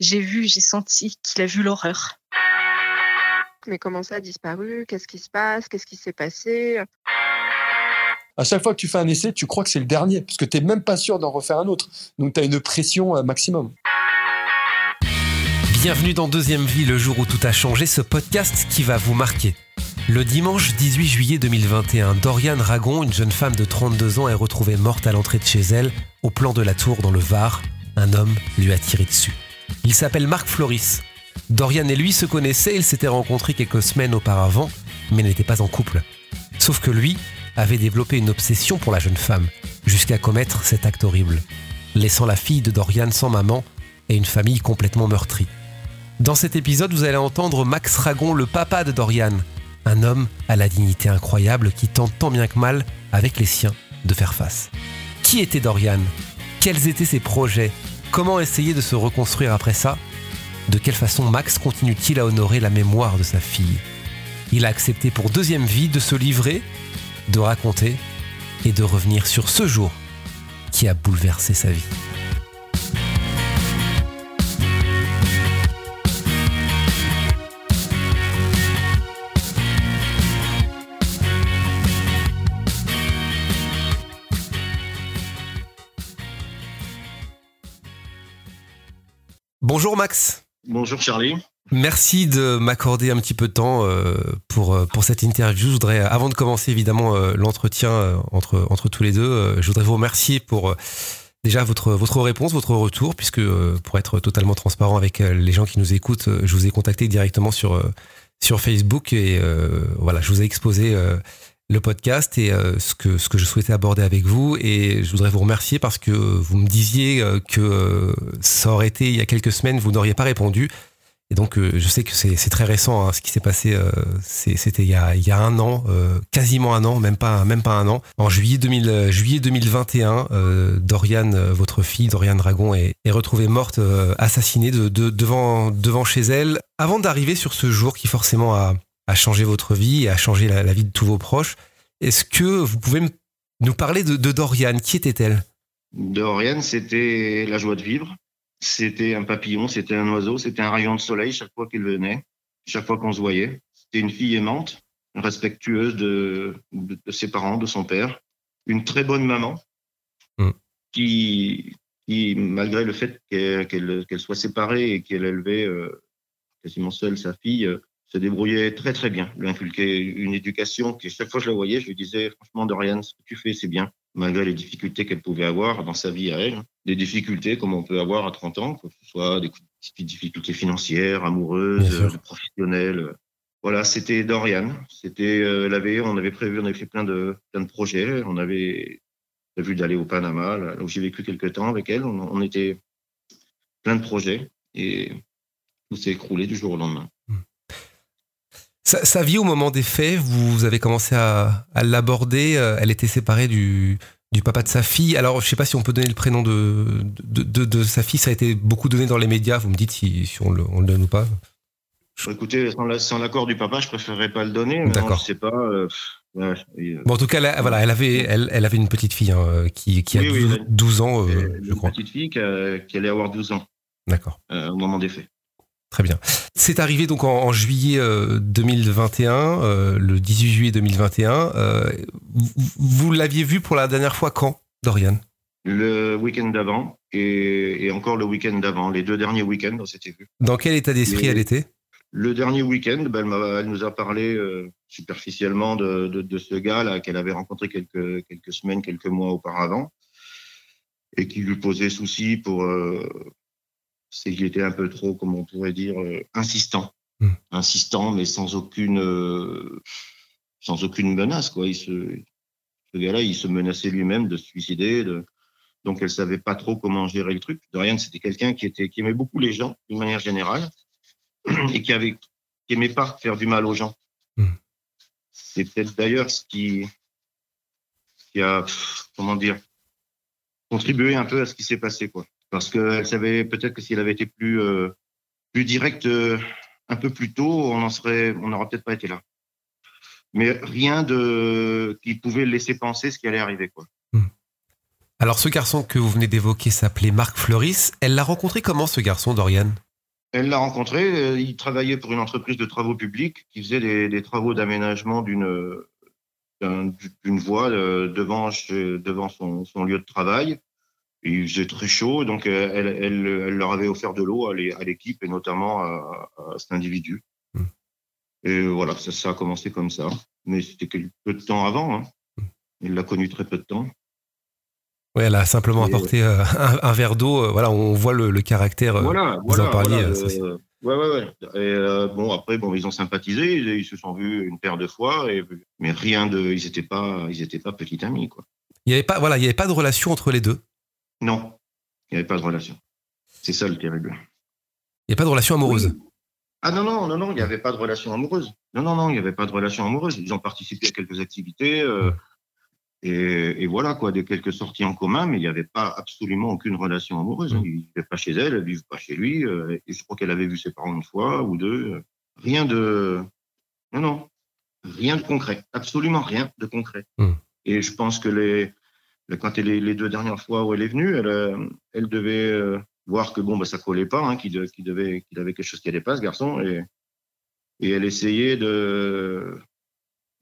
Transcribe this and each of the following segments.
j'ai vu, j'ai senti qu'il a vu l'horreur. Mais comment ça a disparu? Qu'est-ce qui se passe? Qu'est-ce qui s'est passé? À chaque fois que tu fais un essai, tu crois que c'est le dernier, parce que tu n'es même pas sûr d'en refaire un autre. Donc tu as une pression euh, maximum. Bienvenue dans Deuxième Vie, le jour où tout a changé, ce podcast qui va vous marquer. Le dimanche 18 juillet 2021, Doriane Ragon, une jeune femme de 32 ans, est retrouvée morte à l'entrée de chez elle, au plan de la tour dans le Var. Un homme lui a tiré dessus. Il s'appelle Marc Floris. Dorian et lui se connaissaient, ils s'étaient rencontrés quelques semaines auparavant, mais n'étaient pas en couple. Sauf que lui avait développé une obsession pour la jeune femme, jusqu'à commettre cet acte horrible, laissant la fille de Dorian sans maman et une famille complètement meurtrie. Dans cet épisode, vous allez entendre Max Ragon, le papa de Dorian, un homme à la dignité incroyable qui tente tant bien que mal, avec les siens, de faire face. Qui était Dorian? Quels étaient ses projets? Comment essayer de se reconstruire après ça? De quelle façon Max continue-t-il à honorer la mémoire de sa fille? Il a accepté pour deuxième vie de se livrer, de raconter et de revenir sur ce jour qui a bouleversé sa vie. Bonjour Max. Bonjour Charlie. Merci de m'accorder un petit peu de temps euh, pour, euh, pour cette interview. Je voudrais, euh, avant de commencer évidemment l'entretien entre, entre tous les deux, je voudrais vous remercier pour déjà votre, votre réponse, votre retour, puisque pour être totalement transparent avec les gens qui nous écoutent, je vous ai contacté directement sur, sur Facebook et voilà, je vous ai exposé le podcast et euh, ce, que, ce que je souhaitais aborder avec vous. Et je voudrais vous remercier parce que vous me disiez euh, que euh, ça aurait été il y a quelques semaines, vous n'auriez pas répondu. Et donc, je sais que c'est très récent hein, ce qui s'est passé. C'était il, y a, il y a un an, quasiment un an, même pas, même pas un an. En juillet, 2000, juillet 2021, Dorian, votre fille, Dorian Dragon, est, est retrouvée morte, assassinée de, de, devant, devant chez elle. Avant d'arriver sur ce jour qui forcément a, a changé votre vie et a changé la, vie de tous vos proches. Est-ce que vous pouvez nous parler de, de Dorian? Qui était-elle? Dorian, c'était la joie de vivre. C'était un papillon, c'était un oiseau, c'était un rayon de soleil chaque fois qu'il venait, chaque fois qu'on se voyait. C'était une fille aimante, respectueuse de, ses parents, de son père. Une très bonne maman qui, qui, malgré le fait qu'elle soit séparée et qu'elle élevait euh, quasiment seule sa fille, euh, se débrouillait très très bien. Lui inculquait une éducation qui, chaque fois que je la voyais, je lui disais franchement, Dorian, ce que tu fais, c'est bien, malgré les difficultés qu'elle pouvait avoir dans sa vie à elle. Des difficultés comme on peut avoir à 30 ans, que ce soit des difficultés financières, amoureuses, professionnelles. Voilà, c'était Dorian. C'était, euh, avait, on avait prévu, on avait fait plein de, plein de projets. On avait prévu d'aller au Panama, là, où j'ai vécu quelques temps avec elle. On, on était plein de projets et tout s'est écroulé du jour au lendemain. Sa, vie au moment des faits, vous avez commencé à, l'aborder. Euh, elle était séparée du, papa de sa fille. Alors, je ne sais pas si on peut donner le prénom de, de, sa fille. Ça a été beaucoup donné dans les médias. Vous me dites si, on, le, donne ou pas. Écoutez, sans l'accord du papa, je préférerais pas le donner. D'accord. Je sais pas. Euh, euh, bon, en tout cas, elle, voilà, elle avait, elle, elle, avait une petite fille hein, qui, qui, a 12, ans, je crois. Une petite fille qui, qui allait avoir 12 ans. D'accord. au moment des faits. Très bien. C'est arrivé donc en, juillet 2021, euh, euh, le 18 juillet 2021. Euh, vous, l'aviez vu pour la dernière fois quand, Dorian? Le week-end d'avant et, encore le week-end d'avant. Les deux derniers week-ends, on s'était vu. Dans quel état d'esprit elle était? Le dernier week-end, ben, elle, nous a parlé superficiellement de, ce gars-là qu'elle avait rencontré quelques, quelques semaines, quelques mois auparavant et qui lui posait souci pour c'est qu'il était un peu trop, comme on pourrait dire, euh, insistant. Hmm. Insistant, mais sans aucune, euh, sans aucune menace. Quoi. Il se, ce gars-là, il se menaçait lui-même de se suicider. De... Donc, elle savait pas trop comment gérer le truc. Dorian, c'était quelqu'un qui, était, qui aimait beaucoup les gens, d'une manière générale, et qui, avait, qui aimait pas faire du mal aux gens. Hmm. C'est peut-être d'ailleurs ce qui, qui a, comment dire, contribué un peu à ce qui s'est passé. Quoi parce qu'elle savait peut-être que si elle avait été plus, euh, plus directe euh, un peu plus tôt, on en serait, on n'aurait peut-être pas été là. Mais rien de qui pouvait laisser penser ce qui allait arriver, quoi. Hmm. Alors, ce garçon que vous venez d'évoquer s'appelait Marc Fleuris. Elle l'a rencontré comment, ce garçon, Dorian? Elle l'a rencontré. Il travaillait pour une entreprise de travaux publics qui faisait des, des travaux d'aménagement d'une d'une voie devant, devant son, son, lieu de travail. Il faisait très chaud, donc elle, elle, elle leur avait offert de l'eau à l'équipe et notamment à, à cet individu. Hmm. Et voilà, ça, ça, a commencé comme ça. Mais c'était peu de temps avant. Hein. Il l'a connu très peu de temps. Oui, elle a simplement apporté euh, un, un, verre d'eau. voilà, on voit le, le caractère. Voilà, vous voilà, en parliez. voilà, euh, Ouais, ouais, ouais. Et euh, bon, après, bon, ils ont sympathisé, ils, ils, se sont vus une paire de fois, et, mais rien de, ils n'étaient pas, ils étaient pas petits amis, quoi. Il n'y avait pas, voilà, il y avait pas de relation entre les deux. Non, il n'y avait pas de relation. C'est ça le terrible. Il n'y a pas de relation amoureuse. Oui. Ah non, non, non, non, il n'y avait pas de relation amoureuse. Non, non, non, il n'y avait pas de relation amoureuse. Ils ont participé à quelques activités. Euh, et, et, voilà, quoi, des quelques sorties en commun, mais il n'y avait pas absolument aucune relation amoureuse. Mmh. Il ne vivait pas chez elle, elle ne vivait pas chez lui. Euh, et je crois qu'elle avait vu ses parents une fois ou deux. Rien de. Non, non. Rien de concret. Absolument rien de concret. Mmh. Et je pense que les, quand elle est, les deux dernières fois où elle est venue, elle, elle devait euh, voir que bon, bah, ça collait pas, hein, qu'il de, qu devait, qu'il avait quelque chose qui allait pas, ce garçon. Et, et elle essayait de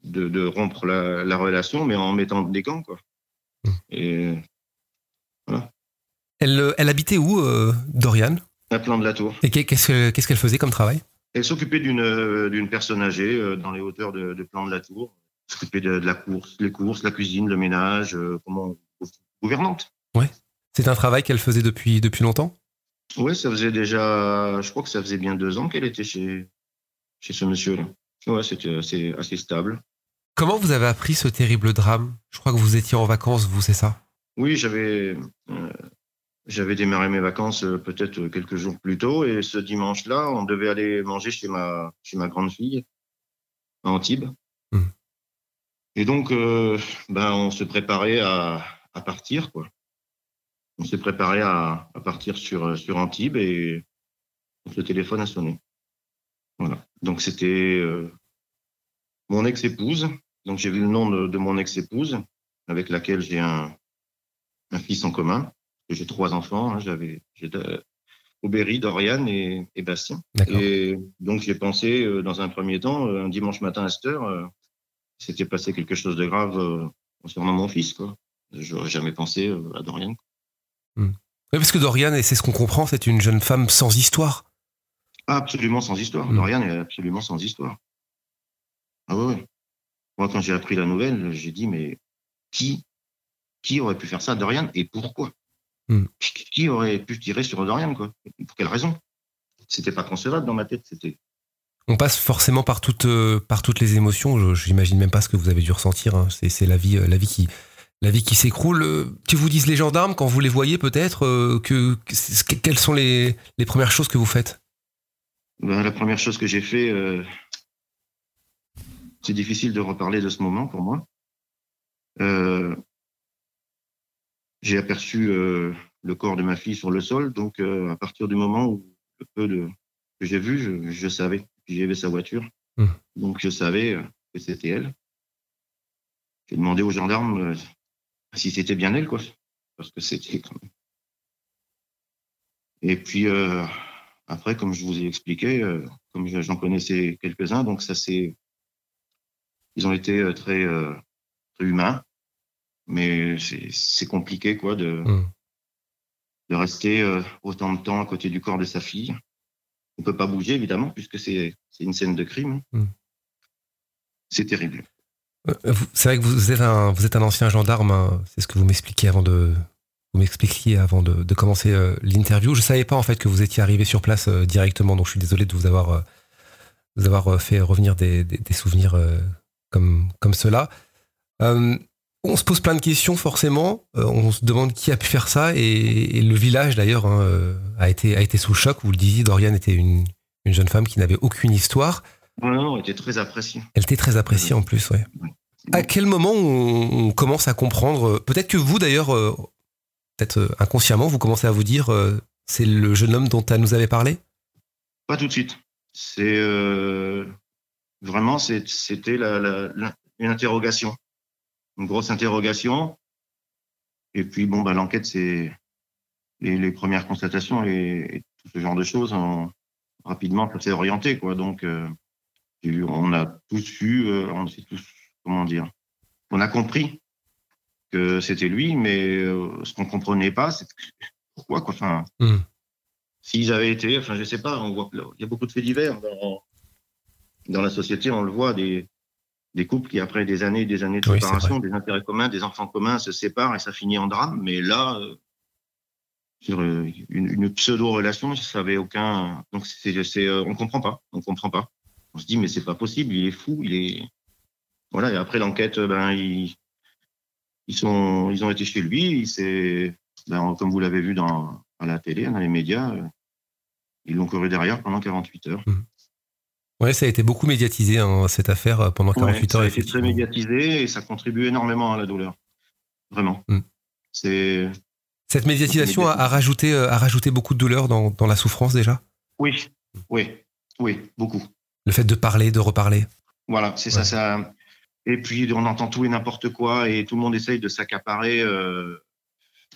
de, de rompre la, la, relation, mais en mettant des gants, quoi. Mmh. Et voilà. Elle, elle habitait où, euh, Dorian? À Plan de la Tour. Et qu'est-ce qu'elle qu faisait comme travail? Elle s'occupait d'une personne âgée euh, dans les hauteurs de, de Plan de la Tour. S'occupait de, de, la course, les courses, la cuisine, le ménage, euh, comment gouvernante. Ouais. C'est un travail qu'elle faisait depuis depuis longtemps? Ouais, ça faisait déjà, je crois que ça faisait bien deux ans qu'elle était chez chez ce monsieur-là. Ouais, c'était assez, assez stable. Comment vous avez appris ce terrible drame? Je crois que vous étiez en vacances, vous, c'est ça? Oui, j'avais euh, j'avais démarré mes vacances euh, peut-être quelques jours plus tôt et ce dimanche-là, on devait aller manger chez ma chez ma grande fille à Antibes. Mmh. Et donc, euh, ben, on se préparait à, à partir, quoi. On s'est préparé à, à, partir sur sur Antibes et le téléphone a sonné. Voilà. Donc c'était euh, mon ex-épouse. Donc j'ai vu le nom de, de mon ex-épouse, avec laquelle j'ai un, un, fils en commun. J'ai trois enfants. Hein, J'avais Aubéry, Dorian et, et Bastien. Et donc j'ai pensé, euh, dans un premier temps, euh, un dimanche matin à cette heure, euh, s'était passé quelque chose de grave euh, concernant mon fils. Quoi. J'aurais jamais pensé euh, à Dorian. Mmh. Oui, parce que Dorian, et c'est ce qu'on comprend, c'est une jeune femme sans histoire. Absolument sans histoire. Mmh. Dorian est absolument sans histoire. Ah ouais. Moi, quand j'ai appris la nouvelle, j'ai dit, mais qui, qui aurait pu faire ça, Dorian, et pourquoi? Mmh. Qui aurait pu tirer sur Dorian, quoi? Pour quelle raison? C'était pas concevable dans ma tête. C'était. On passe forcément par toutes, euh, par toutes les émotions. J'imagine même pas ce que vous avez dû ressentir. Hein. C'est la vie, euh, la vie qui, la vie qui s'écroule. Euh, que vous disent les gendarmes quand vous les voyez, peut-être, euh, que, que, quelles sont les, premières choses que vous faites? Ben, La première chose que j'ai fait, euh, c'est difficile de reparler de ce moment pour moi. Euh, j'ai aperçu euh, le corps de ma fille sur le sol, donc euh, à partir du moment où peu de que j'ai vu, je, je savais. Puis j'avais sa voiture, mmh. donc je savais que c'était elle. J'ai demandé aux gendarmes si c'était bien elle, quoi, parce que c'était. Et puis euh, après, comme je vous ai expliqué, euh, comme j'en connaissais quelques-uns, donc ça c'est ils ont été euh, très, euh, très humains, mais c'est compliqué quoi de, mmh. de rester euh, autant de temps à côté du corps de sa fille. On peut pas bouger évidemment puisque c'est une scène de crime. Mmh. C'est terrible. C'est vrai que vous êtes un, vous êtes un ancien gendarme, hein. c'est ce que vous m'expliquiez avant de vous m'expliquiez avant de, de commencer euh, l'interview. Je savais pas en fait que vous étiez arrivé sur place euh, directement, donc je suis désolé de vous avoir, euh, vous avoir fait revenir des, des, des souvenirs comme, comme cela. Euh, on se pose plein de questions forcément. Euh, on se demande qui a pu faire ça et, et le village d'ailleurs hein, a été a été sous choc. Vous le disiez, Dorian était une, une jeune femme qui n'avait aucune histoire. Non, non, elle était très appréciée. Elle était très appréciée en plus, ouais. ouais. À quel moment on, on commence à comprendre Peut-être que vous d'ailleurs, euh, peut-être inconsciemment, vous commencez à vous dire euh, c'est le jeune homme dont elle nous avait parlé? Pas tout de suite. C'est euh, vraiment c'était la, la, la, une interrogation, une grosse interrogation. Et puis bon, bah, l'enquête, c'est les, les, premières constatations et, et, tout ce genre de choses. On, rapidement, ça s'est orienté, quoi. Donc, euh, on a tous eu, euh, on sait tous, comment dire, on a compris que c'était lui, mais euh, ce qu'on comprenait pas, c'est pourquoi, quoi. Enfin, Mm. s'ils avaient été, enfin, je sais pas, on voit, il y a beaucoup de faits divers dans, dans la société, on le voit, des, des couples qui, après des années et des années de Oui, séparation, des intérêts communs, des enfants communs, se séparent et ça finit en drame. Mais là, euh, sur euh, une, une pseudo-relation, ça avait aucun. Donc, c'est, c'est, euh, on comprend pas. On comprend pas. On se dit, mais c'est pas possible, il est fou, il est. Voilà, et après l'enquête, euh, ben, ils, ils, sont, ils ont été chez lui, il s'est. Ben, comme vous l'avez vu dans, à la télé, dans les médias, ils l'ont couru derrière pendant 48 heures. Ouais, ça a été beaucoup médiatisé, hein, cette affaire, euh, pendant 48 Ouais, heures. ça a été très médiatisé et ça contribue énormément à la douleur. Vraiment. Mm. C'est. Cette médiatisation a, a rajouté, euh, a rajouté beaucoup de douleur dans, dans la souffrance déjà? Oui, oui, oui, beaucoup. Le fait de parler, de reparler? Voilà, c'est Ouais. ça, ça. Et puis on entend tout et n'importe quoi et tout le monde essaye de s'accaparer euh,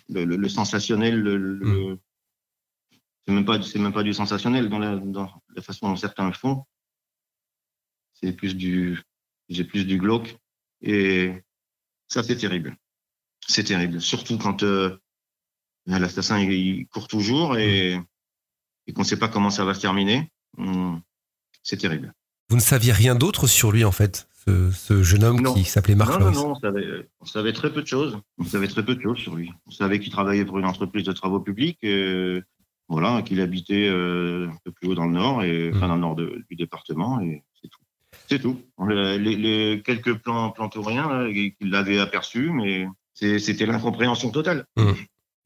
le, le- le sensationnel. Le, le- C'est même pas, même pas du sensationnel dans la, dans la façon dont certains le font. C'est plus du, j'ai plus du glauque et ça c'est terrible. C'est terrible, surtout quand euh, l'assassin il, il court toujours et, et qu'on ne sait pas comment ça va se terminer. Hum, C'est terrible. Vous ne saviez rien d'autre sur lui, en fait, ce, ce jeune homme Non. qui s'appelait Marc non, non, non, on savait, on savait très peu de choses. On savait très peu de choses sur lui. On savait qu'il travaillait pour une entreprise de travaux publics, et, voilà, qu'il habitait euh, un peu plus haut dans le nord, et, enfin Mm. dans le nord de- du département, et c'est tout. Les, les quelques plans plantoriens là, qu'il avait aperçus, mais c'était l'incompréhension totale.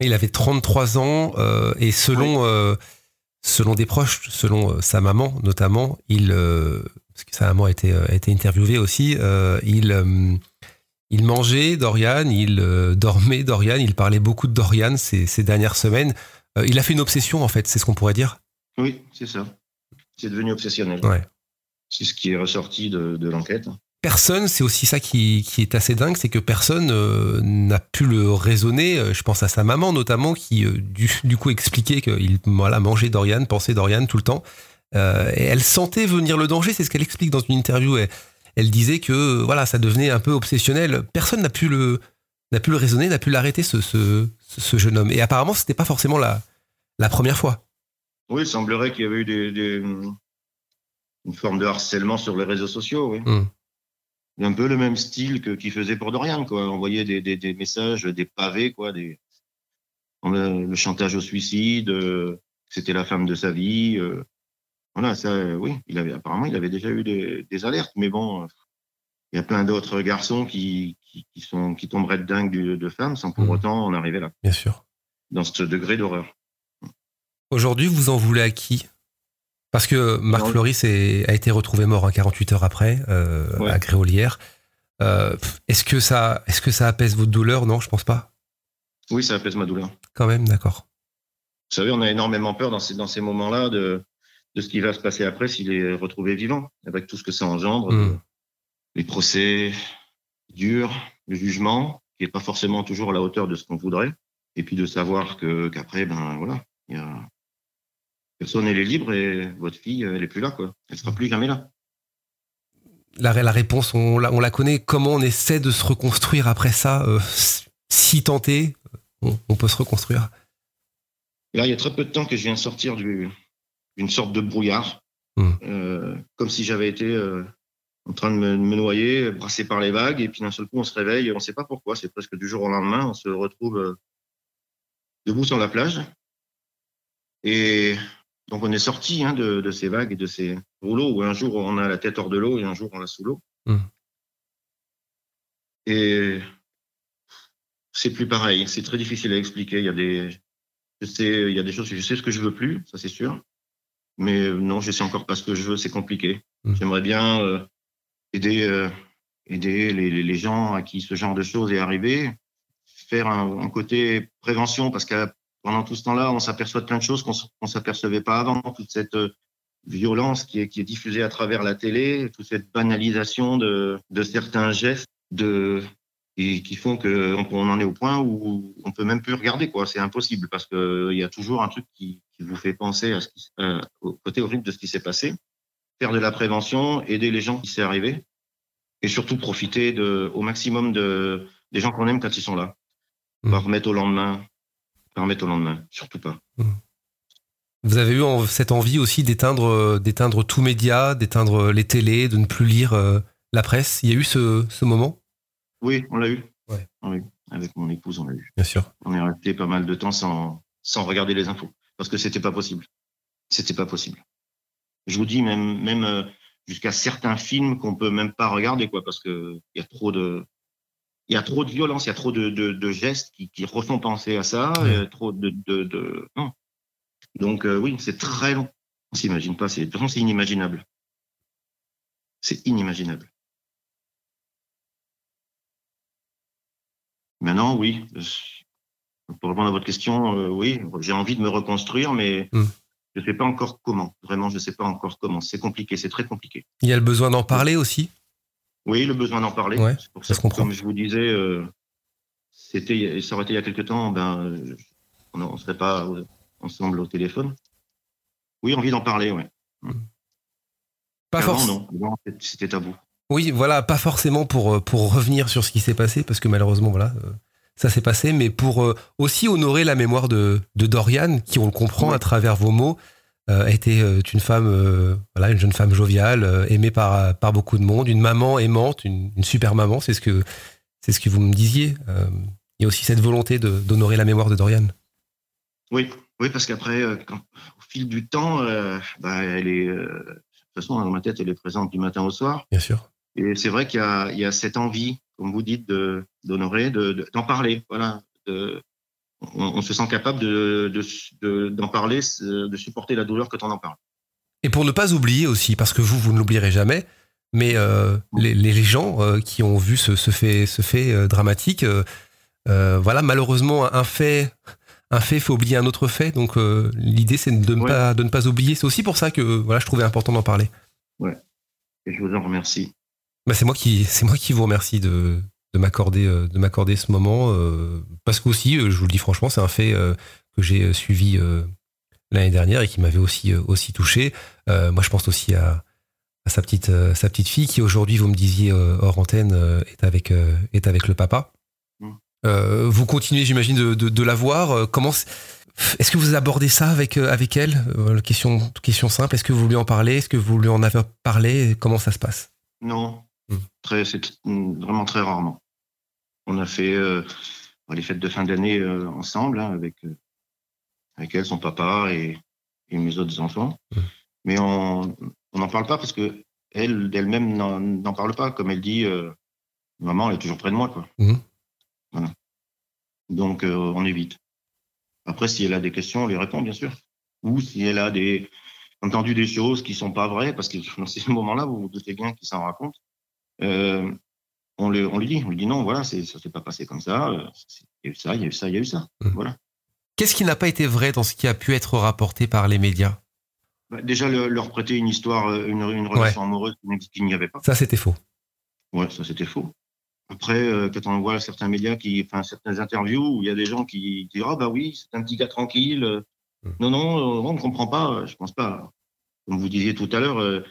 Il avait 33 ans euh, et selon, euh, selon des proches, selon euh, sa maman notamment, il, euh, parce que sa maman a été, a été interviewée aussi, il, il mangeait Dorian, il dormait Dorian, il parlait beaucoup de Dorian ces, ces dernières semaines. Il a fait une obsession en fait, c'est ce qu'on pourrait dire? Oui, c'est ça. C'est devenu obsessionnel. Ouais. C'est ce qui est ressorti de, de l'enquête. Personne, c'est aussi ça qui, qui est assez dingue, c'est que personne euh, n'a pu le raisonner. Euh, Je pense à sa maman notamment, qui euh, du, du coup expliquait qu'il voilà, mangeait Dorian, pensait Dorian tout le temps. Euh, et elle sentait venir le danger, c'est ce qu'elle explique dans une interview. Elle, elle disait que voilà, ça devenait un peu obsessionnel. Personne n'a pu le n'a pu le raisonner, n'a pu l'arrêter ce, ce, ce jeune homme. Et apparemment, c'était pas forcément la, la première fois. Oui, il semblerait qu'il y avait eu des, des- une forme de harcèlement sur les réseaux sociaux, oui. Mm. Un peu le même style que qu'il faisait pour Dorian, quoi. Envoyer des, des, des messages, des pavés, quoi, des le chantage au suicide, euh, c'était la femme de sa vie. euh. voilà, ça, euh, oui, il avait apparemment il avait déjà eu des, des alertes, mais bon, il y a plein d'autres garçons qui, qui, qui sont qui tomberaient de dingue de, de femmes sans pour Mm. autant en arriver là, Bien sûr. dans ce degré d'horreur. Aujourd'hui, vous en voulez à qui? Parce que Marc Non. Floris est- a été retrouvé mort hein, 48 heures après, euh, Ouais. à Gréolière. Euh, est-ce que ça, est-ce que ça apaise votre douleur? Non, je pense pas. Oui, ça apaise ma douleur. Quand même, d'accord. Vous savez, on a énormément peur dans ces, dans ces moments-là de, de ce qui va se passer après s'il est retrouvé vivant, avec tout ce que ça engendre, Mm. les procès durs, le jugement, qui n'est pas forcément toujours à la hauteur de ce qu'on voudrait, et puis de savoir que qu'après, ben voilà, il y a personne elle est libre et votre fille, elle est plus là, quoi. Elle sera plus jamais là. La, la réponse, on la, on la connaît. Comment on essaie de se reconstruire après ça euh, Si tenté, on, on peut se reconstruire. Là, il y a très peu de temps que je viens de sortir du- d'une sorte de brouillard, Mm. euh, comme si j'avais été euh, en train de me, de me noyer, brassé par les vagues, et puis d'un seul coup, on se réveille, on ne sait pas pourquoi, c'est presque du jour au lendemain, on se retrouve euh, debout sur la plage. Et donc, on est sorti hein, de, de ces vagues et de ces rouleaux où un jour on a la tête hors de l'eau et un jour on l'a sous l'eau. Mm. Et c'est plus pareil, c'est très difficile à expliquer. Il y a des, je sais, il y a des choses, je sais ce que je veux plus, ça c'est sûr. Mais euh, non, je sais encore pas ce que je veux, c'est compliqué. Mm. J'aimerais bien euh, aider, euh, aider les, les- gens à qui ce genre de choses est arrivé, faire un, un côté prévention, parce que pendant tout ce temps-là, on s'aperçoit de plein de choses qu'on qu'on s'apercevait pas avant. Toute cette euh, violence qui est, qui est diffusée à travers la télé, toute cette banalisation de, de certains gestes, de et qui font qu'on on en est au point où on peut même plus regarder quoi. C'est impossible parce que il y a toujours un truc qui, qui vous fait penser à ce qui, euh, au côté horrible de ce qui s'est passé, faire de la prévention, aider les gens qui s'est arrivé, et surtout profiter de, au maximum de, des gens qu'on aime quand ils sont là. Mm. Pas remettre au lendemain, remettre au lendemain, surtout pas. Vous avez eu cette envie aussi d'éteindre, euh, d'éteindre tout média, d'éteindre les télés, de ne plus lire euh, la presse? Il y a eu ce, ce moment? Oui, on l'a eu. Ouais. On l'a eu. Avec mon épouse, on l'a eu. Bien sûr. On est resté pas mal de temps sans, sans regarder les infos. Parce que c'était pas possible. C'était pas possible. Je vous dis, même, même euh, jusqu'à certains films qu'on peut même pas regarder, quoi, parce que il y a trop de, il y a trop de violence, il y a trop de, de, de gestes qui, qui refont penser à ça, Ouais. a trop de, non. Donc euh, oui, c'est très long. On s'imagine pas, c'est c'est inimaginable. C'est inimaginable. Maintenant, oui. euh, Pour répondre à votre question, euh, oui, j'ai envie de me reconstruire, mais Mm. je ne sais pas encore comment. Vraiment, je ne sais pas encore comment. C'est compliqué, c'est très compliqué. Il y a le besoin d'en parler aussi? Oui, le besoin d'en parler. Ouais, pour ça ça se comprend. comme je vous disais, euh, c'était, ça aurait été il y a quelque temps, ben, euh, on ne serait pas euh, ensemble au téléphone. Oui, envie d'en parler, ouais. Pas Avant, forcément. non. C'était tabou. Oui, voilà, pas forcément pour, pour revenir sur ce qui s'est passé, parce que malheureusement, voilà, ça s'est passé, mais pour aussi honorer la mémoire de, de Dorian, qui, on le comprend Ouais. à travers vos mots, était euh, une femme, euh, voilà, une jeune femme joviale, euh, aimée par, par beaucoup de monde, une maman aimante, une, une super maman, c'est ce que, c'est ce que vous me disiez. Euh, il y a aussi cette volonté d'honorer la mémoire de Dorian. Oui, oui, parce qu'après, euh, au fil du temps, euh, bah, elle est, euh, de toute façon, dans ma tête, elle est présente du matin au soir. Bien sûr. Et c'est vrai qu'il y y a cette envie, comme vous dites, de, d'honorer, de, de- d'en parler. Voilà. De- on, on se sent capable de, de, de- d'en parler, de supporter la douleur quand on en parle. Et pour ne pas oublier aussi, parce que vous, vous ne l'oublierez jamais, mais euh, les, les gens euh, qui ont vu ce, ce fait, ce fait euh, dramatique, euh, euh, voilà, malheureusement, un fait, un fait fait oublier un autre fait. Donc euh, l'idée, c'est de ne Ouais. pas, de ne pas oublier. C'est aussi pour ça que voilà, je trouvais important d'en parler. Et je vous en remercie. Bah, c'est moi qui, c'est moi qui vous remercie de, de m'accorder, euh, de m'accorder ce moment, euh, parce qu'aussi, euh, je vous le dis franchement, c'est un fait que j'ai suivi l'année dernière et qui m'avait aussi, aussi touché. Moi, je pense aussi à, à sa petite, sa petite fille qui aujourd'hui, vous me disiez hors antenne, est avec, est avec le papa. Mm. Vous continuez, j'imagine, de, de, de la voir. Comment est-ce que vous abordez ça avec, avec elle? Question, question simple. Est-ce que vous lui en parlez Est-ce que vous lui en avez parlé? Comment ça se passe? Non, Très, c'est vraiment très rarement. On a fait euh, les fêtes de fin d'année euh, ensemble hein, avec, euh, avec elle, son papa et, et mes autres enfants. Hmm. Mais on n'en parle pas parce que elle d'elle-même n'en parle pas. Comme elle dit, maman, elle est toujours près de moi. Quoi. Mhm. Voilà. Donc, on évite. Après, si elle a des questions, on les répond, bien sûr. Ou si elle a des, entendu des choses qui sont pas vraies, parce que dans ces moments-là, vous vous doutez bien qu'il s'en raconte, euh, on, le, on lui dit, on lui dit non, voilà, ça s'est pas passé comme ça, euh, il y a eu ça, il y a eu ça, il y a eu ça. Mhm. Voilà. Qu'est-ce qui n'a pas été vrai dans ce qui a pu être rapporté par les médias? Bah, déjà, le- leur prêter une histoire, euh, une, une relation amoureuse qui n'ex- qu'il n'y avait pas. Ça, c'était faux. Ouais, ça c'était faux. Après, euh, quand on voit certains médias qui, enfin certaines interviews où il y a des gens qui disent ah bah oui, c'est un petit gars tranquille. euh, Mm. Non non, on ne comprend pas. Je pense pas. Comme vous disiez tout à l'heure, euh,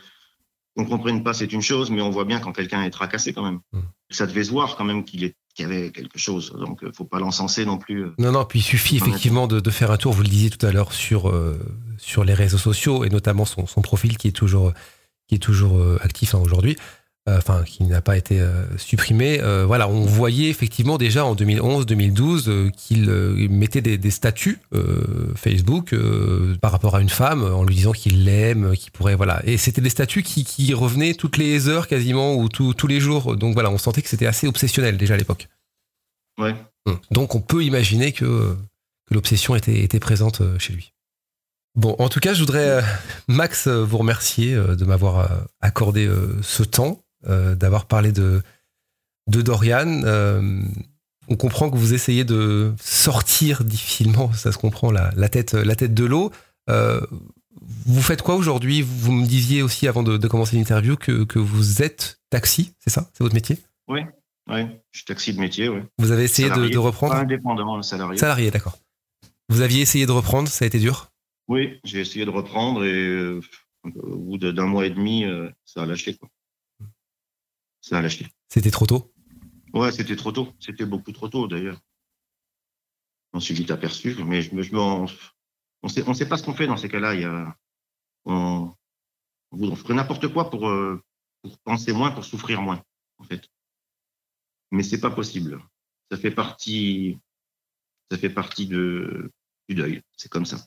qu'on comprenne pas c'est une chose, mais on voit bien quand quelqu'un est tracassé quand même. Mm. Ça devait se voir quand même qu'il est qu'il y avait quelque chose. Donc euh, faut pas l'encenser non plus. euh. Non, non, puis il suffit effectivement de, de faire un tour, vous le disiez tout à l'heure, sur, euh, sur les réseaux sociaux et notamment son, son profil qui est toujours, qui est toujours actif hein, aujourd'hui, enfin, qui n'a pas été euh, supprimé. Euh, voilà, on voyait effectivement déjà en 2011-2012 euh, qu'il euh, mettait des, des statuts euh, Facebook euh, par rapport à une femme en lui disant qu'il l'aime, qu'il pourrait. Voilà. Et c'était des statuts qui, qui revenaient toutes les heures quasiment ou tout- tous les jours. Donc voilà, on sentait que c'était assez obsessionnel déjà à l'époque. Ouais. Hum. Donc on peut imaginer que, que l'obsession était, était présente euh, chez lui. Bon, en tout cas, je voudrais, euh, Max, euh, vous remercier euh, de m'avoir euh, accordé euh, ce temps, euh, d'avoir parlé de, de Dorian. Euh, on comprend que vous essayez de sortir difficilement, ça se comprend, la, la tête, la tête de l'eau. Euh, vous faites quoi aujourd'hui? Vous me disiez aussi avant de, de commencer l'interview que, que vous êtes taxi, c'est ça? C'est votre métier? Ouais. Je suis taxi de métier. Ouais. Vous avez essayé de, Salarié. de reprendre? Pas indépendant, salarié. Salarié, d'accord. Vous aviez essayé de reprendre, ça a été dur? Oui, j'ai essayé de reprendre et euh, au bout d'un mois et demi, euh, ça a lâché. Quoi. Ça a lâché. C'était trop tôt? Ouais, c'était trop tôt. C'était beaucoup trop tôt d'ailleurs. On s'est vite aperçu, mais je, je on on sait, on sait pas ce qu'on fait dans ces cas-là. Il y a, on, on ferait n'importe quoi pour, euh, pour penser moins, pour souffrir moins, en fait. Mais c'est pas possible. Ça fait partie, ça fait partie de, du deuil. C'est comme ça.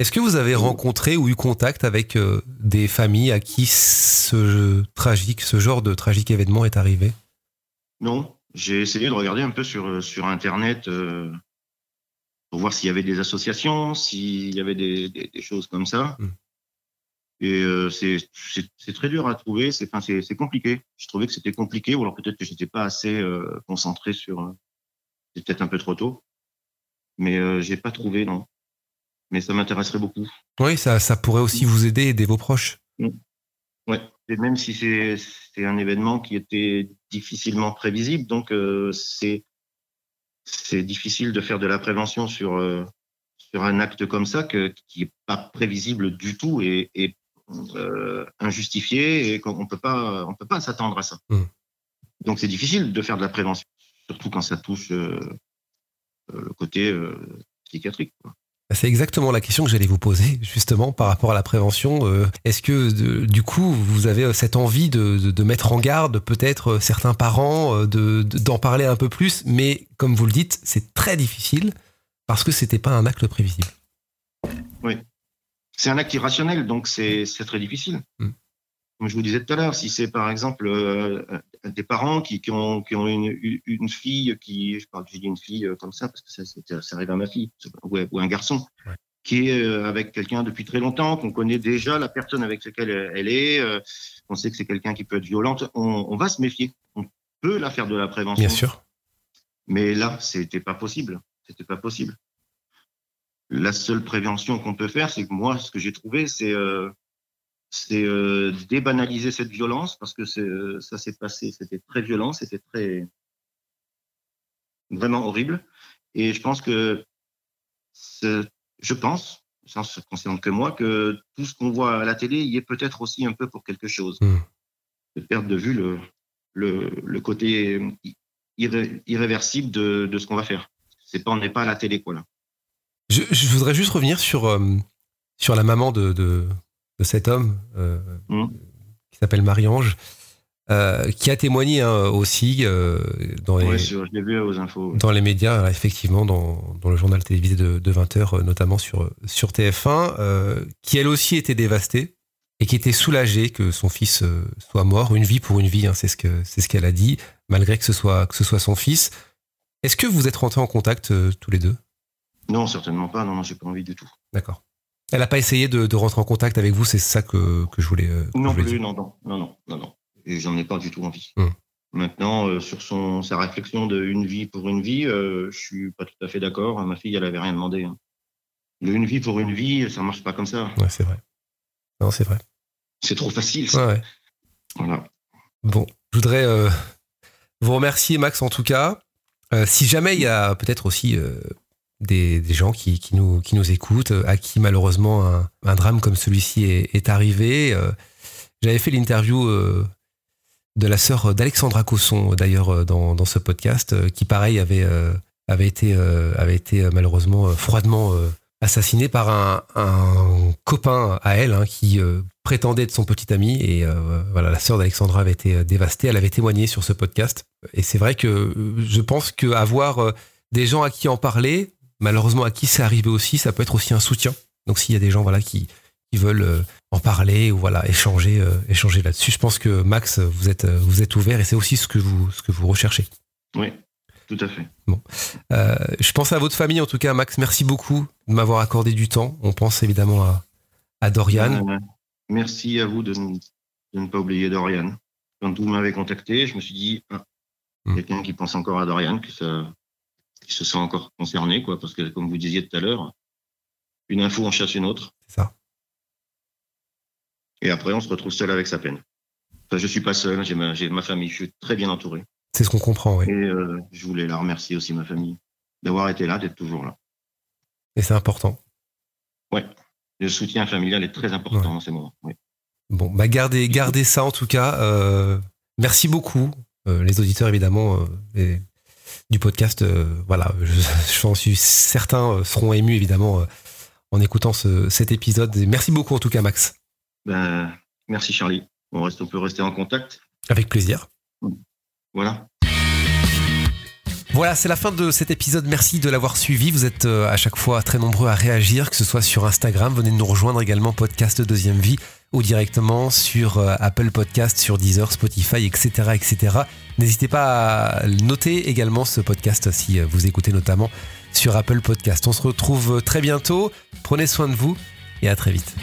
Est-ce que vous avez rencontré ou eu contact avec euh, des familles à qui ce tragique, ce genre de tragique événement est arrivé? Non, j'ai essayé de regarder un peu sur, sur Internet euh, pour voir s'il y avait des associations, s'il y avait des, des, des choses comme ça. Mm. Et euh, c'est très dur à trouver, c'est enfin, compliqué. Je trouvais que c'était compliqué, ou alors peut-être que j'étais pas assez euh, concentré sur. euh, c'est peut-être un peu trop tôt, mais euh, j'ai pas trouvé, non. Mais ça m'intéresserait beaucoup. Oui, ça, ça pourrait aussi vous aider, aider vos proches. Ouais. Et même si c'est un événement qui était difficilement prévisible, donc euh, c'est c'est difficile de faire de la prévention sur euh, sur un acte comme ça que, qui est pas prévisible du tout et, et euh, injustifié et qu'on peut pas on peut pas s'attendre à ça. Mm. Donc c'est difficile de faire de la prévention, surtout quand ça touche le côté psychiatrique. quoi. C'est exactement la question que j'allais vous poser, justement, par rapport à la prévention. Euh, Est-ce que, du coup, vous avez euh, cette envie de, de- de mettre en garde peut-être euh, certains parents, de- de- d'en parler un peu plus? Mais comme vous le dites, c'est très difficile parce que c'était pas un acte prévisible. C'est un acte irrationnel, donc c'est c'est très difficile. Mm. Comme je vous disais tout à l'heure, si c'est par exemple euh, des parents qui, qui ont, qui ont une, une fille qui, je parle, je dis une fille euh, comme ça parce que ça, ça arrive à ma fille, ou, ou un garçon, Ouais. qui est euh, avec quelqu'un depuis très longtemps, qu'on connaît déjà la personne avec laquelle elle elle est, euh, on sait que c'est quelqu'un qui peut être violente, on, on va se méfier. On peut la faire de la prévention. Bien sûr. Mais là, c'était pas possible. C'était pas possible. La seule prévention qu'on peut faire, c'est que moi, ce que j'ai trouvé, c'est euh, c'est euh, débanaliser cette violence parce que euh, ça s'est passé, c'était très violent, c'était très vraiment horrible. Et je pense que je pense, ça ne concerne que moi, que tout ce qu'on voit à la télé y est peut-être aussi un peu pour quelque chose. Mm. De perdre de vue le, le, le côté irré- irréversible de, de ce qu'on va faire. C'est pas, on n'est pas à la télé, quoi, là. Je, je voudrais juste revenir sur, euh, sur la maman de, de, de cet homme euh, Mm. qui s'appelle Marie-Ange, euh, qui a témoigné hein, aussi euh, dans, les, Ouais, sur- je l'ai vu aux infos. dans les médias, effectivement, dans, dans le journal télévisé de, de 20h, notamment sur, sur TF1, euh, qui elle aussi était dévastée et qui était soulagée que son fils soit mort. Une vie pour une vie, hein, c'est ce que c'est ce qu'elle a dit, malgré que ce soit, que ce soit son fils. Est-ce que vous êtes rentrés en contact tous les deux? Non, certainement pas. Non, non, j'ai pas envie du tout. D'accord. Elle n'a pas essayé de, de rentrer en contact avec vous, c'est ça que, que je voulais. euh, que Non je voulais plus, dire. non, non, non, non, non, non. Et j'en ai pas du tout envie. Hmm. Maintenant, euh, sur son, sa réflexion de une vie pour une vie, euh, je suis pas tout à fait d'accord. Ma fille, elle avait rien demandé. hein. Le une vie pour une vie, ça marche pas comme ça. Ouais, c'est vrai. Non, c'est vrai. C'est trop facile. ça. Ouais, ouais. Voilà. Bon, je voudrais euh, vous remercier, Max, en tout cas. Si jamais il y a peut-être aussi des, des gens qui, qui nous, qui nous écoutent, à qui malheureusement un, un drame comme celui-ci est, est arrivé, euh, j'avais fait l'interview euh, de la sœur d'Alexandra Cosson, d'ailleurs, euh, dans, dans ce podcast, qui, pareil, avait, avait été, avait été malheureusement froidement assassinée par un, un copain à elle hein, qui prétendait être son petit ami. Et euh, voilà, la sœur d'Alexandra avait été dévastée. Elle avait témoigné sur ce podcast. Et c'est vrai que je pense qu'avoir des gens à qui en parler, malheureusement à qui c'est arrivé aussi, ça peut être aussi un soutien. Donc s'il y a des gens voilà, qui, qui veulent euh, en parler ou voilà, échanger, euh, échanger là-dessus, je pense que Max, vous êtes, euh, vous êtes ouvert et c'est aussi ce que vous, ce que vous recherchez. Oui, tout à fait. Euh, je pense à votre famille en tout cas, Max. Merci beaucoup de m'avoir accordé du temps. On pense évidemment à, à Dorian. Euh, merci à vous de, ne- de ne pas oublier Dorian. Quand vous m'avez contacté, je me suis dit, ah, Hmm. quelqu'un qui pense encore à Dorian, que ça, qui se sent encore concerné, quoi, parce que comme vous disiez tout à l'heure, une info en chasse une autre, C'est ça. et après on se retrouve seul avec sa peine. Enfin, je suis pas seul, j'ai ma, j'ai ma famille, je suis très bien entouré. C'est ce qu'on comprend, oui. Et euh, je voulais la remercier aussi, ma famille, d'avoir été là, d'être toujours là. Et c'est important. Ouais. le soutien familial est très important Ouais. dans ces moments. Bon, bah gardez, gardez ça en tout cas. Euh, merci beaucoup, euh, les auditeurs évidemment et du podcast. euh, voilà, je, j'en suis certain euh, seront émus évidemment euh, en écoutant ce- cet épisode. Et merci beaucoup en tout cas, Max. Ben, merci Charlie. On, reste, on peut rester en contact. Avec plaisir. Voilà. Voilà, c'est la fin de cet épisode. Merci de l'avoir suivi. Vous êtes à chaque fois très nombreux à réagir, que ce soit sur Instagram. Venez nous rejoindre également, podcast Deuxième Vie, ou directement sur euh, Apple Podcast, sur Deezer, Spotify, etc. etc. N'hésitez pas à noter également ce podcast si euh, vous écoutez notamment sur Apple Podcast. On se retrouve très bientôt. Prenez soin de vous et à très vite.